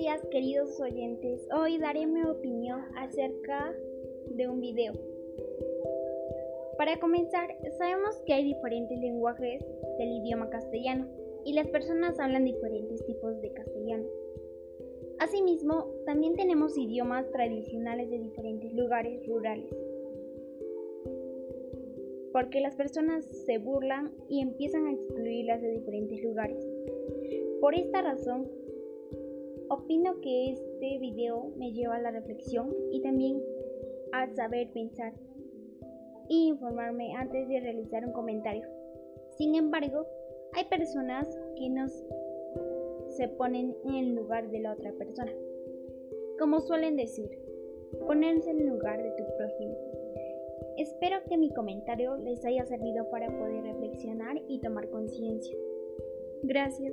días queridos oyentes, hoy daré mi opinión acerca de un video. Para comenzar, sabemos que hay diferentes lenguajes del idioma castellano y las personas hablan diferentes tipos de castellano. Asimismo, también tenemos idiomas tradicionales de diferentes lugares rurales. Porque las personas se burlan y empiezan a excluirlas de diferentes lugares. Por esta razón, Opino que este video me lleva a la reflexión y también a saber pensar y informarme antes de realizar un comentario. Sin embargo, hay personas que nos se ponen en el lugar de la otra persona. Como suelen decir, ponerse en el lugar de tu prójimo. Espero que mi comentario les haya servido para poder reflexionar y tomar conciencia. Gracias.